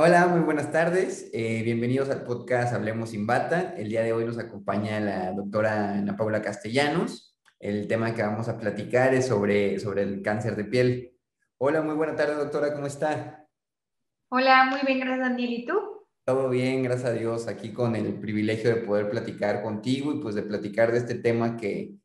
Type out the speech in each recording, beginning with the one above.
Hola, muy buenas tardes. Eh, bienvenidos al podcast Hablemos sin Bata. El día de hoy nos acompaña la doctora Ana Paula Castellanos. El tema que vamos a platicar es sobre, sobre el cáncer de piel. Hola, muy buena tarde, doctora. ¿Cómo está? Hola, muy bien, gracias, Daniel. ¿Y tú? Todo bien, gracias a Dios. Aquí con el privilegio de poder platicar contigo y pues de platicar de este tema que,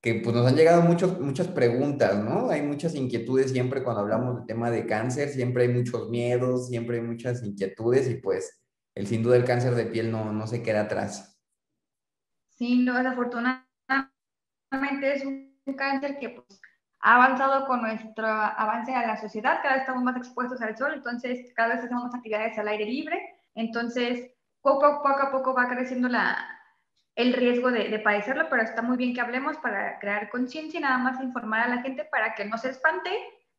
que pues nos han llegado muchos, muchas preguntas, ¿no? Hay muchas inquietudes siempre cuando hablamos del tema de cáncer, siempre hay muchos miedos, siempre hay muchas inquietudes y pues el sin duda el cáncer de piel no, no se queda atrás. Sí, no, desafortunadamente es un cáncer que pues, ha avanzado con nuestro avance a la sociedad, cada vez estamos más expuestos al sol, entonces cada vez hacemos más actividades al aire libre, entonces poco, poco a poco va creciendo la, el riesgo de, padecerlo, pero está muy bien que hablemos para crear conciencia y nada más informar a la gente para que no se espante,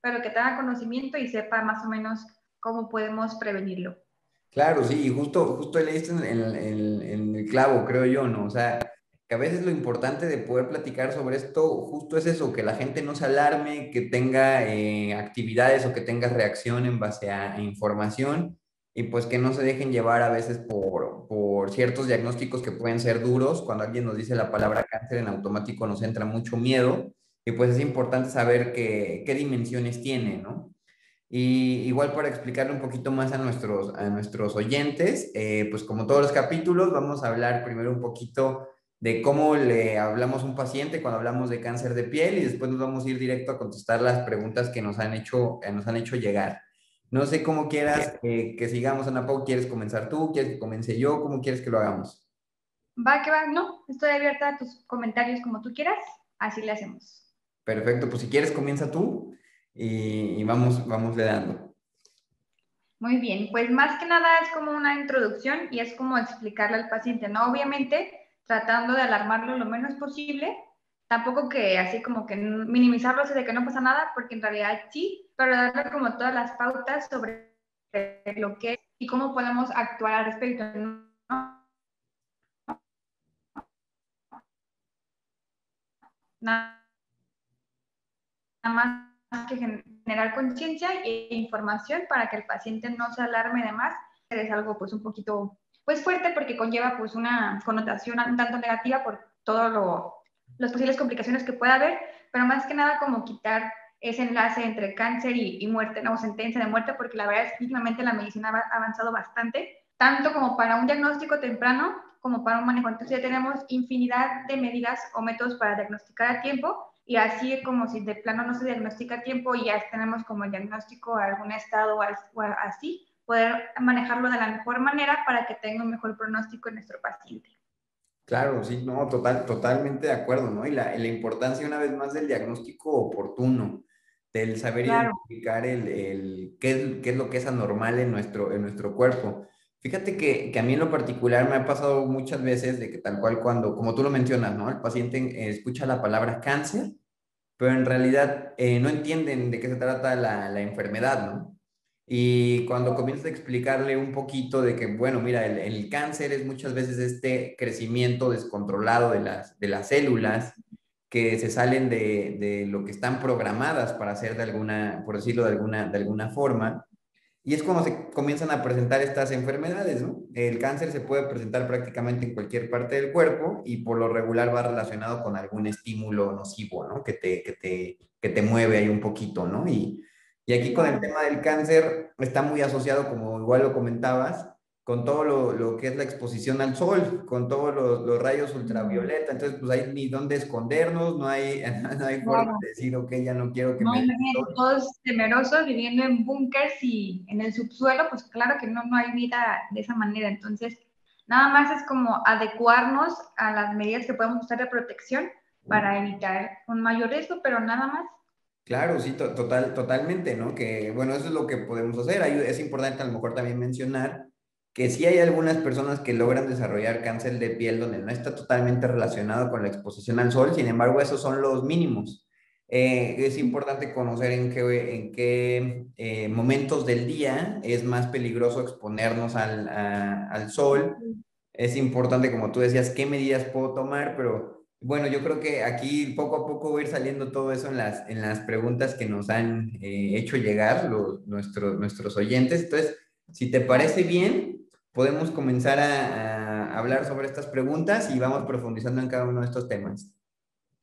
pero que tenga conocimiento y sepa más o menos cómo podemos prevenirlo. Claro, sí, justo, justo leíste en, el clavo, creo yo, ¿no? O sea, que a veces lo importante de poder platicar sobre esto justo es eso, que la gente no se alarme, que tenga eh, actividades o que tenga reacción en base a información y pues que no se dejen llevar a veces por, por ciertos diagnósticos que pueden ser duros. Cuando alguien nos dice la palabra cáncer en automático nos entra mucho miedo y pues es importante saber qué, qué dimensiones tiene, ¿no? Y igual para explicarle un poquito más a nuestros, a nuestros oyentes, eh, pues como todos los capítulos, vamos a hablar primero un poquito de cómo le hablamos a un paciente cuando hablamos de cáncer de piel y después nos vamos a ir directo a contestar las preguntas que nos han hecho, nos han hecho llegar. No sé cómo quieras que sigamos, Ana Pau. ¿Quieres comenzar tú? ¿Quieres que comience yo? ¿Cómo quieres que lo hagamos? Va, que va. No, estoy abierta a tus comentarios como tú quieras. Así le hacemos. Perfecto. Pues si quieres, comienza tú y, vamos, vamos le dando. Muy bien. Pues más que nada es como una introducción y es como explicarle al paciente, ¿no? Obviamente tratando de alarmarlo lo menos posible. Tampoco que así como que minimizarlo así de que no pasa nada, porque en realidad sí, pero darle como todas las pautas sobre lo que y cómo podemos actuar al respecto. Nada más que generar conciencia e información para que el paciente no se alarme de más. Es algo pues un poquito pues fuerte porque conlleva pues una connotación un tanto negativa por todas las posibles complicaciones que pueda haber, pero más que nada como quitar ese enlace entre cáncer y, muerte, no, sentencia de muerte, porque la verdad es que últimamente la medicina ha avanzado bastante, tanto como para un diagnóstico temprano como para un manejo. Entonces ya tenemos infinidad de medidas o métodos para diagnosticar a tiempo y así como si de plano no se diagnostica a tiempo y ya tenemos como el diagnóstico a algún estado o así, poder manejarlo de la mejor manera para que tenga un mejor pronóstico en nuestro paciente. Claro, sí, no, total, totalmente de acuerdo, ¿no? Y la, la importancia una vez más del diagnóstico oportuno del saber identificar el, el qué, es, qué, es, lo que es anormal en nuestro, en nuestro cuerpo. Fíjate que, que, a mí en lo particular me ha pasado muchas veces de que tal cual cuando, como tú lo mencionas, ¿no? El paciente escucha la palabra cáncer, pero en realidad eh, no entienden de qué se trata la, la, enfermedad, ¿no? Y cuando comienzas a explicarle un poquito de que, bueno, mira, el, el cáncer es muchas veces este crecimiento descontrolado de las, de las células, que se salen de, de, lo que están programadas para hacer de alguna, por decirlo de alguna, de alguna forma. Y es cuando se comienzan a presentar estas enfermedades, ¿no? El cáncer se puede presentar prácticamente en cualquier parte del cuerpo y por lo regular va relacionado con algún estímulo nocivo, ¿no? Que te, que te, que te mueve ahí un poquito, ¿no? Y, y aquí con el tema del cáncer está muy asociado, como igual lo comentabas, con todo lo, lo, que es la exposición al sol, con todos los, los, rayos ultravioleta. Entonces, pues hay ni dónde escondernos, no hay, no hay forma de decir, ok, ya no quiero que no, me... Todos temerosos, viviendo en búnkers y en el subsuelo, pues claro que no, no hay vida de esa manera. Entonces, nada más es como adecuarnos a las medidas que podemos usar de protección para evitar un mayor riesgo, pero nada más. Claro, sí, total, totalmente, ¿no? Que, bueno, eso es lo que podemos hacer. Es importante a lo mejor también mencionar que sí hay algunas personas que logran desarrollar cáncer de piel donde no está totalmente relacionado con la exposición al sol, sin embargo, esos son los mínimos. Eh, es importante conocer en qué, en qué eh, momentos del día es más peligroso exponernos al, al, sol. Es importante, como tú decías, qué medidas puedo tomar, pero bueno, yo creo que aquí poco a poco va a ir saliendo todo eso en las, en las preguntas que nos han eh, hecho llegar los, nuestros, nuestros oyentes. Entonces, Si te parece bien, podemos comenzar a, hablar sobre estas preguntas y vamos profundizando en cada uno de estos temas.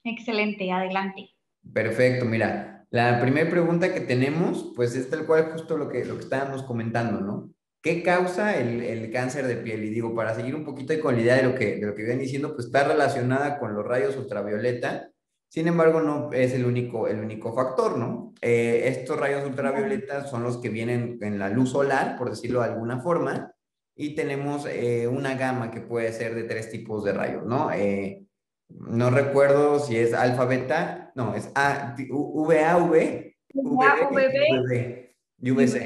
Excelente, adelante. Perfecto, mira, la primera pregunta que tenemos, pues es tal cual justo lo que, lo que estábamos comentando, ¿no? ¿Qué causa el, el, cáncer de piel? Y digo, para seguir un poquito con la idea de lo que, de lo que vienen diciendo, pues está relacionada con los rayos ultravioleta. Sin embargo, no es el único, el único factor, ¿no? Eh, estos rayos ultravioleta son los que vienen en la luz solar, por decirlo de alguna forma, y tenemos eh, una gama que puede ser de tres tipos de rayos, ¿no? Eh, no recuerdo si es alfa, beta, no, es A, VAV, VB y VC.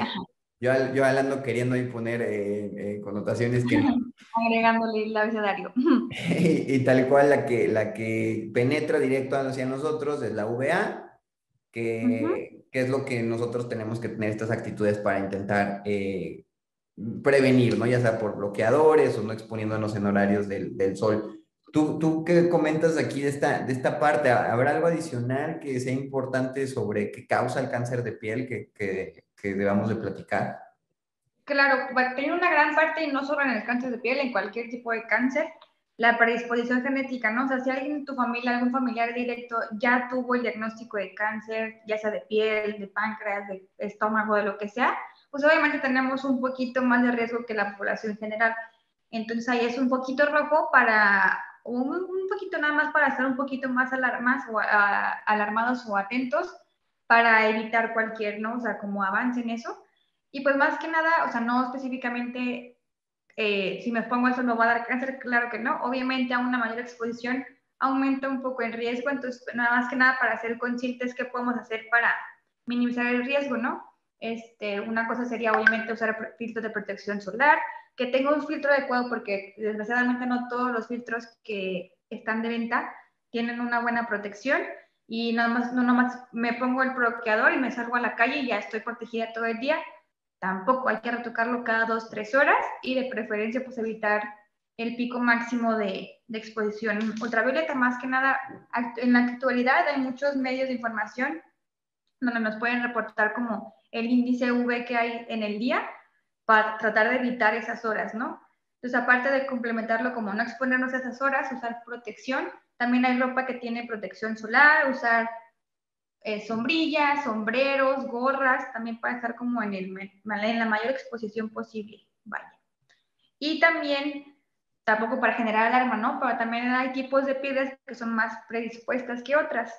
Yo, yo ando queriendo imponer eh, eh, connotaciones que... Agregándole el abecedario. y, y, tal cual la que, la que penetra directo hacia nosotros es la VA, que, que, es lo que nosotros tenemos que tener estas actitudes para intentar eh, prevenir, ¿no? Ya sea por bloqueadores o no exponiéndonos en horarios del, del sol. ¿Tú, ¿Tú qué comentas aquí de esta, de esta parte? ¿Habrá algo adicional que sea importante sobre qué causa el cáncer de piel que, que, que debamos de platicar? Claro, tiene una gran parte, y no solo en el cáncer de piel, en cualquier tipo de cáncer, la predisposición genética, ¿no? O sea, si alguien en tu familia, algún familiar directo ya tuvo el diagnóstico de cáncer, ya sea de piel, de páncreas, de estómago, de lo que sea, pues obviamente tenemos un poquito más de riesgo que la población general. Entonces ahí es un poquito rojo para, un, un poquito nada más para estar un poquito más alarmados o, alarmados o atentos para evitar cualquier, ¿no? O sea, como avance en eso. Y pues más que nada, o sea, no específicamente, eh, si me pongo eso no va a dar cáncer, claro que no. Obviamente a una mayor exposición aumenta un poco el riesgo, entonces nada más que nada para ser conscientes qué podemos hacer para minimizar el riesgo, ¿no? Este, una cosa sería obviamente usar filtros de protección solar, que tenga un filtro adecuado porque desgraciadamente no todos los filtros que están de venta tienen una buena protección y nada más, no nomás me pongo el bloqueador y me salgo a la calle y ya estoy protegida todo el día. Tampoco hay que retocarlo cada dos, tres horas y de preferencia pues evitar el pico máximo de, de exposición ultravioleta. Más que nada, en la actualidad hay muchos medios de información donde nos pueden reportar como el índice UV que hay en el día para tratar de evitar esas horas, ¿no? Entonces, aparte de complementarlo como no exponernos a esas horas, usar protección, también hay ropa que tiene protección solar, usar eh, sombrillas, sombreros, gorras, también para estar como en, el, en la mayor exposición posible. Vaya. Y también, tampoco para generar alarma, ¿no? Pero también hay tipos de pieles que son más predispuestas que otras.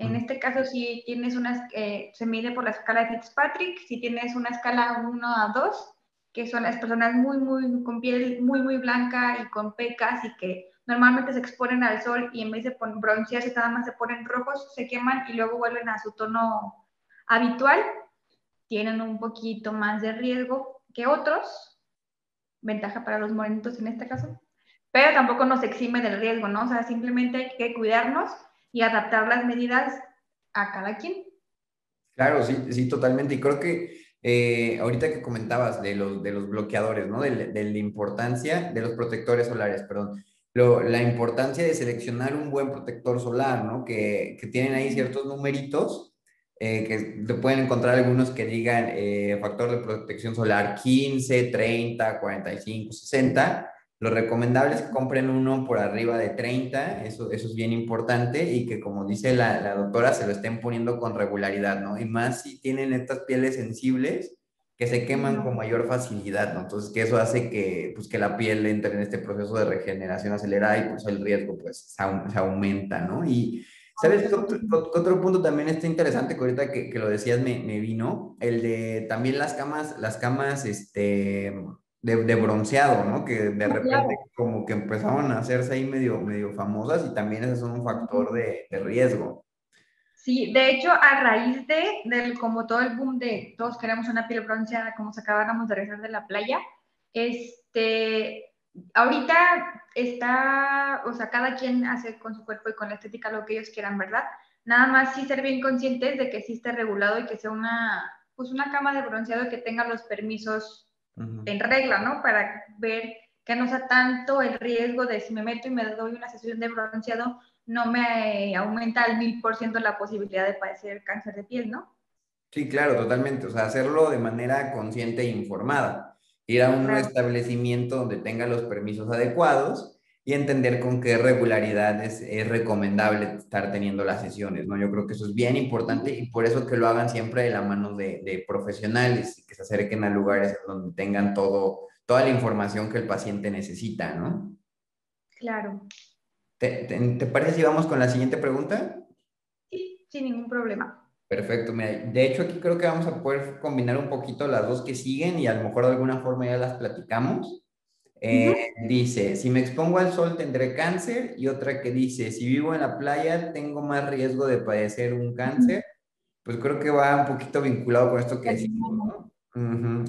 En este caso, si tienes una, eh, se mide por la escala de Fitzpatrick, si tienes una escala 1 a 2, que son las personas muy, muy, con piel muy, muy blanca y con pecas y que normalmente se exponen al sol y en vez de broncearse nada más se ponen rojos, se queman y luego vuelven a su tono habitual, tienen un poquito más de riesgo que otros, ventaja para los morenitos en este caso, pero tampoco nos exime del riesgo, ¿no? O sea, simplemente hay que cuidarnos y adaptar las medidas a cada quien. Claro, sí, sí, totalmente. Y creo que eh, ahorita que comentabas de los, de los bloqueadores, ¿no? De, de, la importancia de los protectores solares, perdón la importancia de seleccionar un buen protector solar, ¿no? Que, que tienen ahí ciertos numeritos, eh, que te pueden encontrar algunos que digan eh, factor de protección solar 15, 30, 45, 60. Lo recomendable es que compren uno por arriba de 30, eso, eso es bien importante y que como dice la, la doctora, se lo estén poniendo con regularidad, ¿no? Y más si tienen estas pieles sensibles, que se queman con mayor facilidad, ¿no? Entonces, que eso hace que, pues, que la piel entre en este proceso de regeneración acelerada y pues el riesgo, pues, se, aumenta, ¿no? Y, ¿sabes? Otro, punto también está interesante que ahorita que, que lo decías me, me, vino, el de también las camas, las camas, este, de, de bronceado, ¿no? Que de repente como que empezaron a hacerse ahí medio, medio famosas y también ese es un factor de, de riesgo. Sí, de hecho, a raíz de, del, como todo el boom de todos queremos una piel bronceada, como se acabáramos de regresar de la playa, este, ahorita está, o sea, cada quien hace con su cuerpo y con la estética lo que ellos quieran, ¿verdad? Nada más sí ser bien conscientes de que sí esté regulado y que sea una, pues una cama de bronceado que tenga los permisos en regla, ¿no? Para ver que no sea tanto el riesgo de si me meto y me doy una sesión de bronceado, no me aumenta al mil por ciento la posibilidad de padecer cáncer de piel, ¿no? Sí, claro, totalmente. O sea, hacerlo de manera consciente e informada. ir a un establecimiento donde tenga los permisos adecuados y entender con qué regularidad es, recomendable estar teniendo las sesiones, ¿no? Yo creo que eso es bien importante y por eso que lo hagan siempre de la mano de, de profesionales y que se acerquen a lugares donde tengan todo, toda la información que el paciente necesita, ¿no? Claro. ¿Te, te, parece si vamos con la siguiente pregunta? Sí, sin ningún problema. Perfecto, mira, de hecho aquí creo que vamos a poder combinar un poquito las dos que siguen y a lo mejor de alguna forma ya las platicamos. Eh, dice, si me expongo al sol tendré cáncer y otra que dice, si vivo en la playa tengo más riesgo de padecer un cáncer. Pues creo que va un poquito vinculado con esto que decimos, ¿no?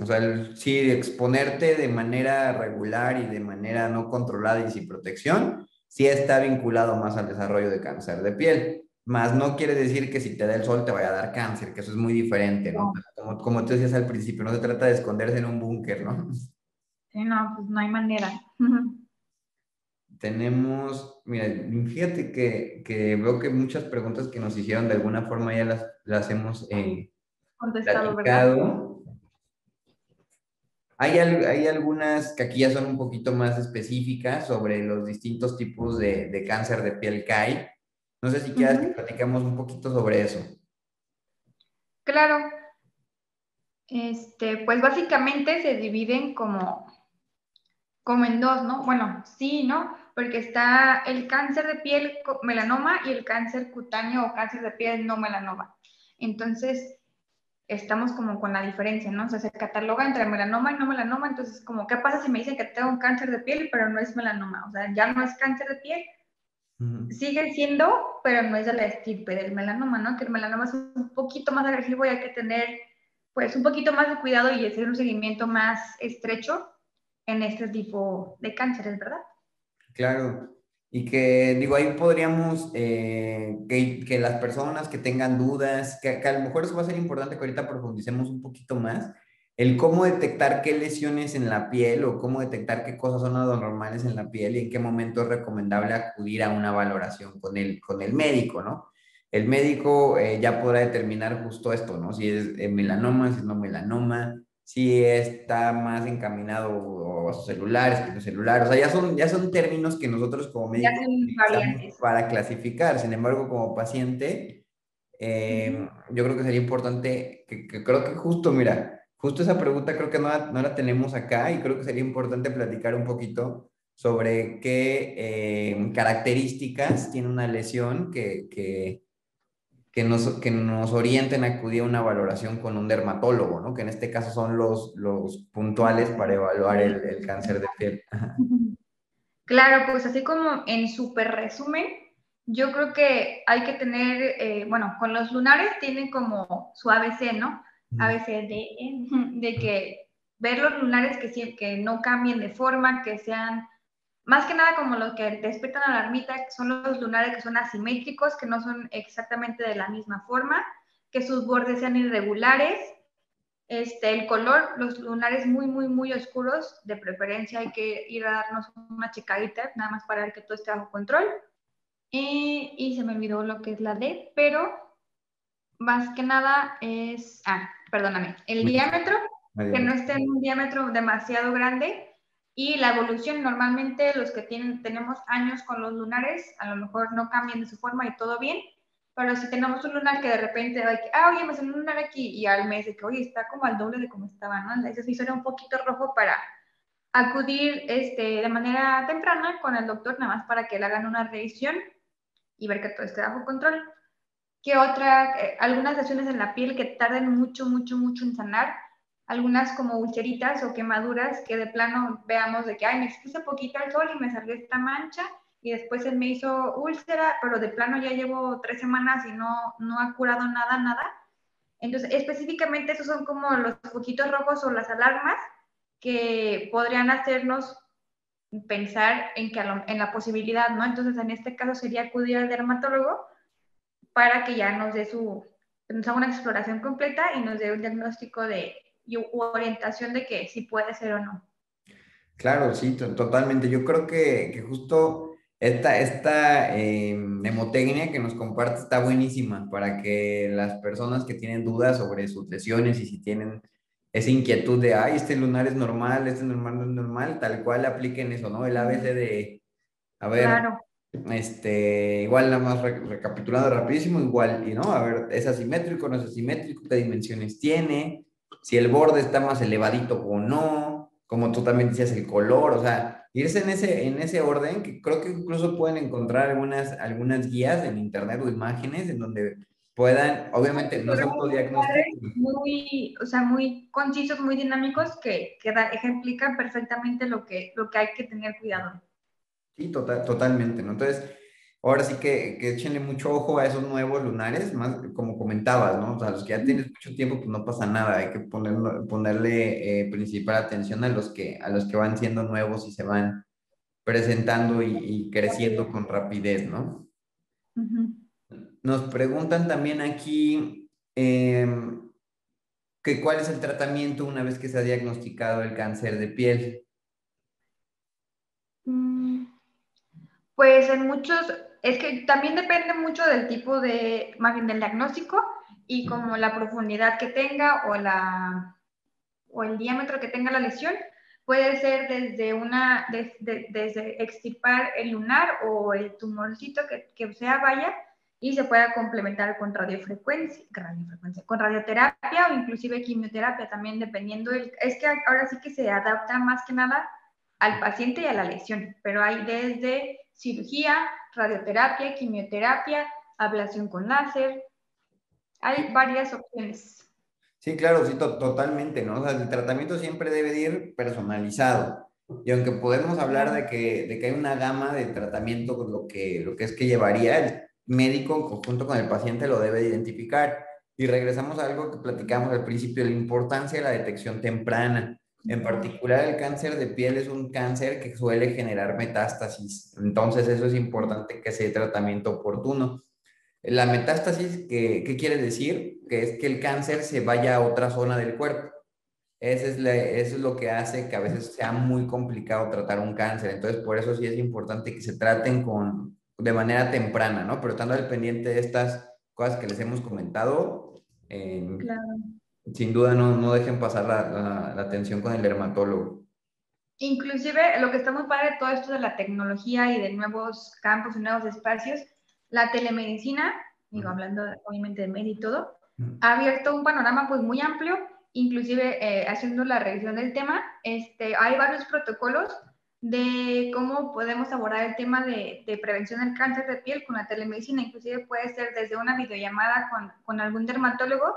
O sea, sí, exponerte de manera regular y de manera no controlada y sin protección, sí está vinculado más al desarrollo de cáncer de piel. Más no quiere decir que si te da el sol te vaya a dar cáncer, que eso es muy diferente, ¿no? Como, como tú decías al principio, no se trata de esconderse en un búnker, ¿no? Sí, no, pues no hay manera. Tenemos, mira, fíjate que, que, veo que muchas preguntas que nos hicieron de alguna forma ya las, las hemos eh, contestado, ¿verdad? Hay, hay, algunas que aquí ya son un poquito más específicas sobre los distintos tipos de, de cáncer de piel que hay. No sé si quieras que platicamos un poquito sobre eso. Claro. Este, pues básicamente se dividen como como en dos, ¿no? Bueno, sí, ¿no? Porque está el cáncer de piel melanoma y el cáncer cutáneo o cáncer de piel no melanoma. Entonces, estamos como con la diferencia, ¿no? O sea, se cataloga entre melanoma y no melanoma, entonces, como, ¿qué pasa si me dicen que tengo un cáncer de piel, pero no es melanoma? O sea, ya no es cáncer de piel, sigue siendo, pero no es de la estirpe del melanoma, ¿no? Que el melanoma es un poquito más agresivo y hay que tener, pues, un poquito más de cuidado y hacer un seguimiento más estrecho en este tipo de cánceres, ¿verdad? Claro. Y que, digo, ahí podríamos, eh, que, que, las personas que tengan dudas, que, que, a lo mejor eso va a ser importante que ahorita profundicemos un poquito más, el cómo detectar qué lesiones en la piel o cómo detectar qué cosas son anormales en la piel y en qué momento es recomendable acudir a una valoración con el, con el médico, ¿no? El médico eh, ya podrá determinar justo esto, ¿no? Si es eh, melanoma, si no melanoma, si está más encaminado a celulares que celulares. O sea, ya son, ya son términos que nosotros como médicos para clasificar. Sin embargo, como paciente, em, yo creo que sería importante, que, creo que justo, mira, justo esa pregunta creo que no la, no la, tenemos acá y creo que sería importante platicar un poquito sobre qué em, características tiene una lesión que, que que nos, que nos orienten a acudir a una valoración con un dermatólogo, ¿no? Que en este caso son los, los puntuales para evaluar el, el cáncer de piel. Claro, pues así como en súper resumen, yo creo que hay que tener, eh, bueno, con los lunares tienen como su ABC, ¿no? ABC de, de que ver los lunares que, que no cambien de forma, que sean más que nada como los que despiertan a la ermita son los lunares que son asimétricos, que no son exactamente de la misma forma, que sus bordes sean irregulares, este, el color, los lunares muy, muy, muy oscuros, de preferencia hay que ir a darnos una checadita, nada más para ver que todo esté bajo control. Y, y se me olvidó lo que es la D, pero más que nada es, ah, perdóname, el diámetro, que no esté en un diámetro demasiado grande, y la evolución, normalmente los que tienen, tenemos años con los lunares, a lo mejor no cambian de su forma y todo bien, pero si tenemos un lunar que de repente, ah, oye, me salió un lunar aquí, y al mes que, oye, está como al doble de como estaba, ¿no? Entonces sí suena un poquito rojo para acudir este, de manera temprana con el doctor, nada más para que le hagan una revisión y ver que todo esté bajo control. ¿Qué otra? Eh, algunas lesiones en la piel que tarden mucho, mucho, mucho en sanar algunas como ulceritas o quemaduras que de plano veamos de que, ay, me expuse poquito al sol y me salió esta mancha y después se me hizo úlcera, pero de plano ya llevo tres semanas y no, no ha curado nada, nada. Entonces, específicamente esos son como los poquitos rojos o las alarmas que podrían hacernos pensar en, que en la posibilidad, ¿no? Entonces, en este caso sería acudir al dermatólogo para que ya nos dé su, nos haga una exploración completa y nos dé un diagnóstico de y orientación de que si puede ser o no. Claro, sí, totalmente. Yo creo que, que justo esta, esta eh, que nos comparte está buenísima para que las personas que tienen dudas sobre sus lesiones y si tienen esa inquietud de, ay, este lunar es normal, este normal no es normal, tal cual apliquen eso, ¿no? El ABC de, a ver, este, igual nada más recapitulando rapidísimo, igual, y no, a ver, es asimétrico, no es asimétrico, qué dimensiones tiene, si el borde está más elevadito o no, como tú también decías, el color, o sea, irse en ese, en ese orden, que creo que incluso pueden encontrar algunas, algunas guías en internet o imágenes en donde puedan, obviamente, no se autodiagnostican. Muy, o sea, muy concisos, muy dinámicos que, que ejemplifican perfectamente lo que, lo que hay que tener cuidado. Sí, total, totalmente, ¿no? Entonces, ahora sí que, que échenle mucho ojo a esos nuevos lunares, más como comentabas, ¿no? O sea, los que ya tienes mucho tiempo, pues no pasa nada, hay que poner, ponerle eh, principal atención a los, que, a los que van siendo nuevos y se van presentando y, creciendo con rapidez, ¿no? Nos preguntan también aquí que cuál es el tratamiento una vez que se ha diagnosticado el cáncer de piel. Mm, pues en muchos, es que también depende mucho del tipo de, más del diagnóstico y como la profundidad que tenga o, la, o el diámetro que tenga la lesión. Puede ser desde una, desde extirpar el lunar o el tumorcito que, que sea vaya y se pueda complementar con radiofrecuencia, radiofrecuencia, con radioterapia o inclusive quimioterapia también dependiendo. del, es que ahora sí que se adapta más que nada al paciente y a la lesión, pero hay desde cirugía, radioterapia, quimioterapia, ablación con láser. Hay varias opciones. Sí, claro, sí, totalmente, ¿no? O sea, el tratamiento siempre debe ir personalizado. Y aunque podemos hablar de que, de que hay una gama de tratamiento, pues lo que, lo que es que llevaría el médico en conjunto con el paciente lo debe identificar. Y regresamos a algo que platicamos al principio, la importancia de la detección temprana. En particular, el cáncer de piel es un cáncer que suele generar metástasis. Entonces, eso es importante que sea tratamiento oportuno. La metástasis, ¿qué, ¿qué, quiere decir? Que es que el cáncer se vaya a otra zona del cuerpo. Eso es, eso es lo que hace que a veces sea muy complicado tratar un cáncer. Entonces, por eso sí es importante que se traten con, de manera temprana, ¿no? Pero estando al pendiente de estas cosas que les hemos comentado, claro sin duda no, no dejen pasar la, la, atención con el dermatólogo. Inclusive lo que está muy padre todo esto de la tecnología y de nuevos campos y nuevos espacios, la telemedicina, digo, hablando obviamente de medio y todo, ha abierto un panorama pues muy amplio, inclusive eh, haciendo la revisión del tema, este, hay varios protocolos de cómo podemos abordar el tema de, de, prevención del cáncer de piel con la telemedicina, inclusive puede ser desde una videollamada con, con algún dermatólogo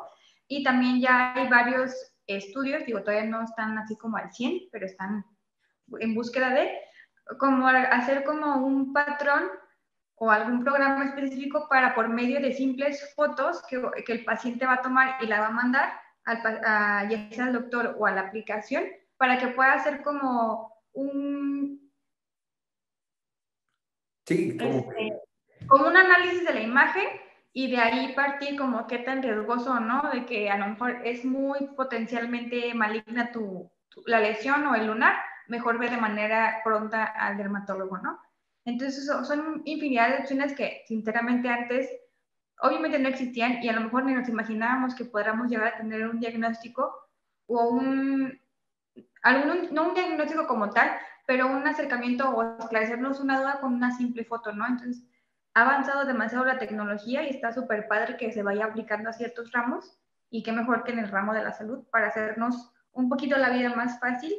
y también ya hay varios estudios, digo, todavía no están así como al 100, pero están en búsqueda de como hacer como un patrón o algún programa específico para por medio de simples fotos que, que el paciente va a tomar y la va a mandar al, a, ya sea al doctor o a la aplicación para que pueda hacer como un... Sí, como... Este, como un análisis de la imagen y de ahí partir como qué tan riesgoso no, de que a lo mejor es muy potencialmente maligna tu, la lesión o el lunar, mejor ve de manera pronta al dermatólogo, ¿no? Entonces son, infinidad de opciones que sinceramente antes obviamente no existían y a lo mejor ni nos imaginábamos que podamos llegar a tener un diagnóstico o un, algún, no un diagnóstico como tal, pero un acercamiento o esclarecernos una duda con una simple foto, ¿no? Entonces, ha avanzado demasiado la tecnología y está súper padre que se vaya aplicando a ciertos ramos y qué mejor que en el ramo de la salud para hacernos un poquito la vida más fácil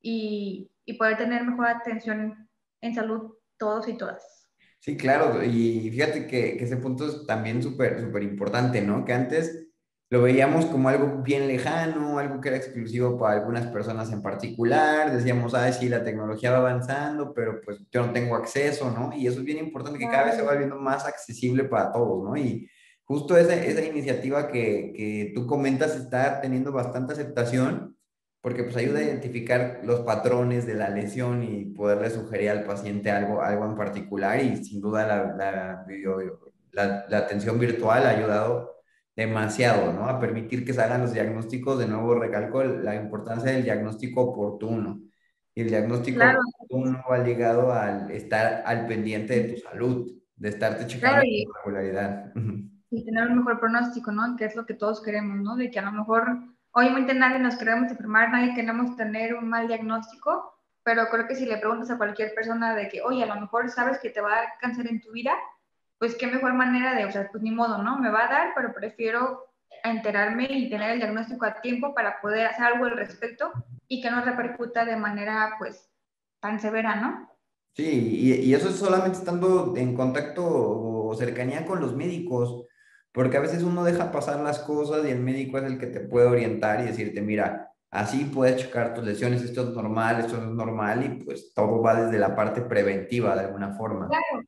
y, y poder tener mejor atención en salud todos y todas. Sí, claro, y fíjate que, que ese punto es también súper, súper importante, ¿no? Que antes lo veíamos como algo bien lejano, algo que era exclusivo para algunas personas en particular, decíamos, ay, sí, la tecnología va avanzando, pero pues yo no tengo acceso, ¿no? Y eso es bien importante que cada vez se va viendo más accesible para todos, ¿no? Y justo esa, esa iniciativa que, que tú comentas está teniendo bastante aceptación, porque pues ayuda a identificar los patrones de la lesión y poderle sugerir al paciente algo, algo en particular y sin duda la, la, la, la atención virtual ha ayudado demasiado, ¿no? A permitir que se hagan los diagnósticos, de nuevo recalco la importancia del diagnóstico oportuno. Y el diagnóstico oportuno va ligado al estar al pendiente de tu salud, de estarte checando con regularidad. Y tener un mejor pronóstico, ¿no? Que es lo que todos queremos, ¿no? De que a lo mejor obviamente nadie nos queremos enfermar, nadie queremos tener un mal diagnóstico, pero creo que si le preguntas a cualquier persona de que, oye, a lo mejor sabes que te va a dar cáncer en tu vida, pues qué mejor manera de, o sea, pues ni modo, ¿no? Me va a dar, pero prefiero enterarme y tener el diagnóstico a tiempo para poder hacer algo al respecto y que no repercuta de manera, pues, tan severa, ¿no? Sí, y, y eso es solamente estando en contacto o cercanía con los médicos, porque a veces uno deja pasar las cosas y el médico es el que te puede orientar y decirte, mira, Así puedes checar tus lesiones, esto es normal, esto no es normal y pues todo va desde la parte preventiva de alguna forma. Claro.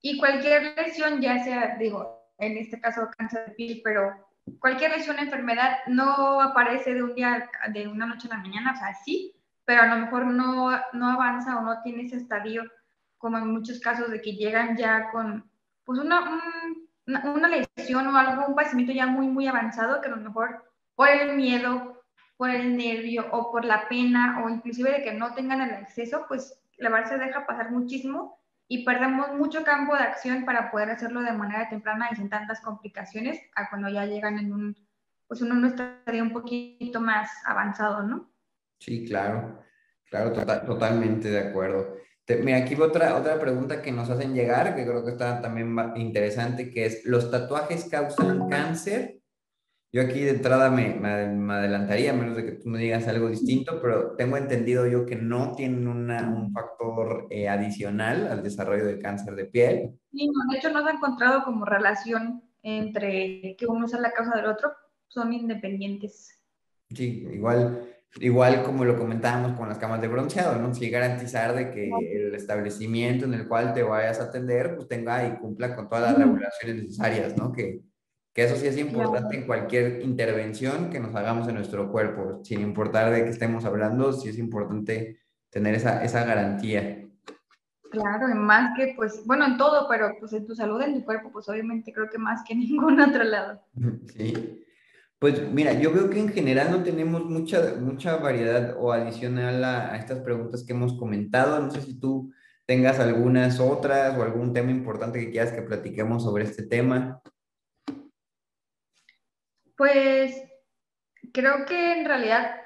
Y cualquier lesión, ya sea, digo, en este caso cáncer de piel, pero cualquier lesión, enfermedad, no aparece de un día, de una noche a la mañana, o sea, sí, pero a lo mejor no, no avanza o no tiene ese estadio, como en muchos casos de que llegan ya con, pues una, una, lesión o algo, un padecimiento ya muy, muy avanzado, que a lo mejor por el miedo, por el nervio o por la pena o inclusive de que no tengan el acceso, pues la verdad se deja pasar muchísimo y perdemos mucho campo de acción para poder hacerlo de manera temprana y sin tantas complicaciones a cuando ya llegan en un, pues uno no estaría un poquito más avanzado, ¿no? Sí, claro, claro, tota-, totalmente de acuerdo. mira, aquí otra, otra pregunta que nos hacen llegar, que creo que está también interesante, que es, ¿los tatuajes causan cáncer? Yo aquí de entrada me, me, adelantaría, a menos de que tú me digas algo distinto, pero tengo entendido yo que no tienen una, un factor eh, adicional al desarrollo del cáncer de piel. Sí, no, de hecho no se ha encontrado como relación entre que uno sea la causa del otro, son independientes. Sí, igual, igual como lo comentábamos con las camas de bronceado, ¿no? Sí garantizar de que el establecimiento en el cual te vayas a atender, pues tenga y cumpla con todas las regulaciones necesarias, ¿no? Que, que eso sí es importante en cualquier intervención que nos hagamos en nuestro cuerpo, sin importar de qué estemos hablando, sí es importante tener esa, esa garantía. Claro, y más que, pues, bueno, en todo, pero pues en tu salud, en tu cuerpo, pues obviamente creo que más que en ningún otro lado. Sí. Pues mira, yo veo que en general no tenemos mucha, mucha variedad o adicional a, a estas preguntas que hemos comentado. No sé si tú tengas algunas otras o algún tema importante que quieras que platiquemos sobre este tema. Pues creo que en realidad,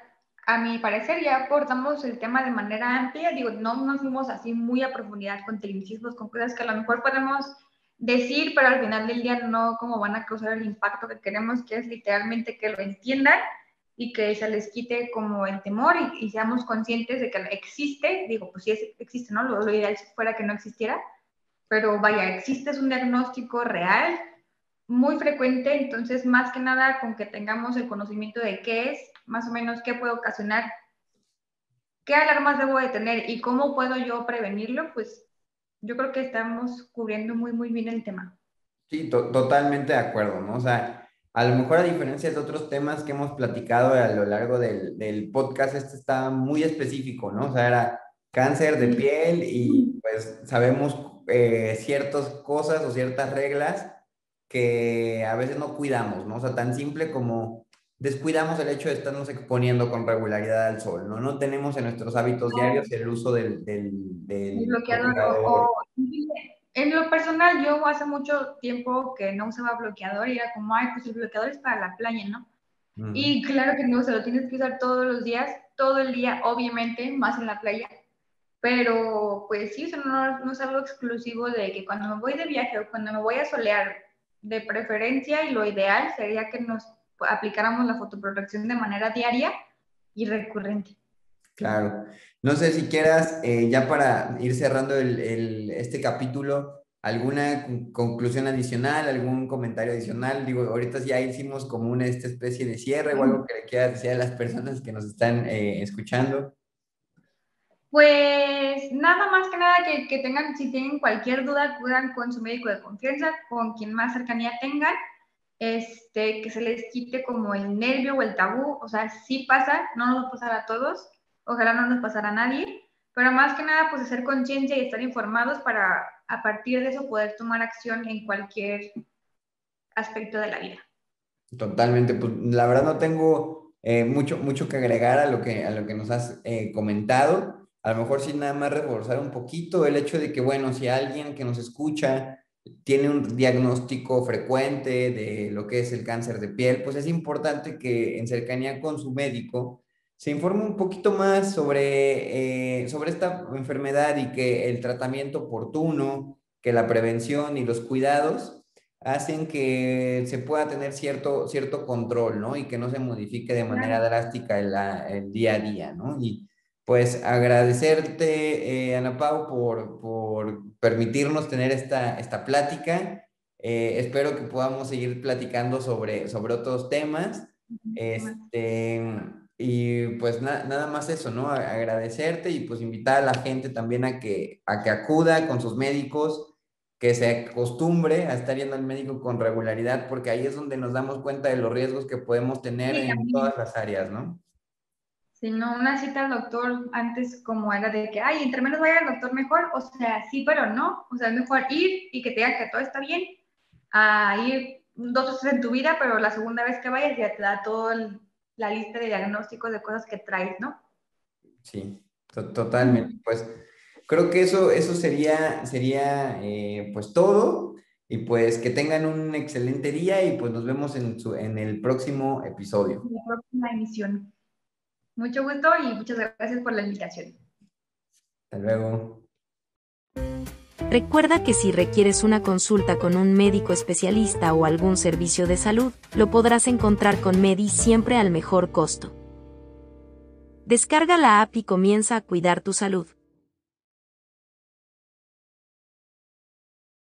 a mi parecer, ya abordamos el tema de manera amplia. Digo, no nos fuimos así muy a profundidad con tecnicismos, con cosas que a lo mejor podemos decir, pero al final del día no como van a causar el impacto que queremos, que es literalmente que lo entiendan y que se les quite como el temor y, seamos conscientes de que existe, digo, pues sí existe, ¿no? Lo, lo ideal fuera que no existiera, pero vaya, existe, es un diagnóstico real, muy frecuente, entonces más que nada con que tengamos el conocimiento de qué es, más o menos qué puede ocasionar, qué alarmas debo de tener y cómo puedo yo prevenirlo, pues yo creo que estamos cubriendo muy, muy bien el tema. Sí, totalmente de acuerdo, ¿no? O sea, a lo mejor a diferencia de otros temas que hemos platicado a lo largo del, podcast, este está muy específico, ¿no? O sea, era cáncer de piel y pues sabemos eh, ciertas cosas o ciertas reglas que a veces no cuidamos, ¿no? O sea, tan simple como descuidamos el hecho de estarnos exponiendo con regularidad al sol, ¿no? No tenemos en nuestros hábitos diarios el uso del, del, bloqueador. en lo personal, yo hace mucho tiempo que no usaba bloqueador y era como, ay, pues el bloqueador es para la playa, ¿no? Y claro que no, se lo tienes que usar todos los días, todo el día, obviamente, más en la playa. Pero, pues sí, eso no, no es algo exclusivo de que cuando me voy de viaje o cuando me voy a solear de preferencia y lo ideal sería que nos aplicáramos la fotoprotección de manera diaria y recurrente. Claro. No sé si quieras, eh, ya para ir cerrando el, este capítulo, alguna conclusión adicional, algún comentario adicional. Digo, ahorita ya hicimos como una esta especie de cierre o algo que le quieras decir a las personas que nos están eh, escuchando. Pues nada más que nada que, tengan, si tienen cualquier duda, acudan con su médico de confianza, con quien más cercanía tengan, este, que se les quite como el nervio o el tabú, o sea, sí pasa, no nos va a pasar a todos, ojalá no nos pasara a nadie, pero más que nada, pues hacer conciencia y estar informados para a partir de eso poder tomar acción en cualquier aspecto de la vida. Totalmente, pues la verdad no tengo eh, mucho, mucho que agregar a lo que, a lo que nos has eh, comentado a lo mejor sin nada más reforzar un poquito el hecho de que, bueno, si alguien que nos escucha tiene un diagnóstico frecuente de lo que es el cáncer de piel, pues es importante que en cercanía con su médico se informe un poquito más sobre, eh, sobre esta enfermedad y que el tratamiento oportuno, que la prevención y los cuidados hacen que se pueda tener cierto, cierto control, ¿no? Y que no se modifique de manera drástica el, el día a día, ¿no? Y pues agradecerte, eh, Ana Pau, por, por, permitirnos tener esta, esta plática. Eh, espero que podamos seguir platicando sobre, sobre otros temas. Este, y pues nada más eso, ¿no? Agradecerte y pues invitar a la gente también a que, a que acuda con sus médicos, que se acostumbre a estar yendo al médico con regularidad, porque ahí es donde nos damos cuenta de los riesgos que podemos tener en todas las áreas, ¿no? Si no, una cita al doctor antes como era de que, ay, entre menos vaya al doctor mejor, o sea, sí, pero no, o sea, es mejor ir y que te diga que todo está bien, a ir dos veces en tu vida, pero la segunda vez que vayas ya te da toda la lista de diagnósticos de cosas que traes, ¿no? Sí, totalmente. Pues creo que eso, eso sería, sería eh, pues todo. Y pues que tengan un excelente día y pues nos vemos en, su, en el próximo episodio. En la próxima emisión. Mucho gusto y muchas gracias por la invitación. Hasta luego. Recuerda que si requieres una consulta con un médico especialista o algún servicio de salud, lo podrás encontrar con Medi siempre al mejor costo. Descarga la app y comienza a cuidar tu salud.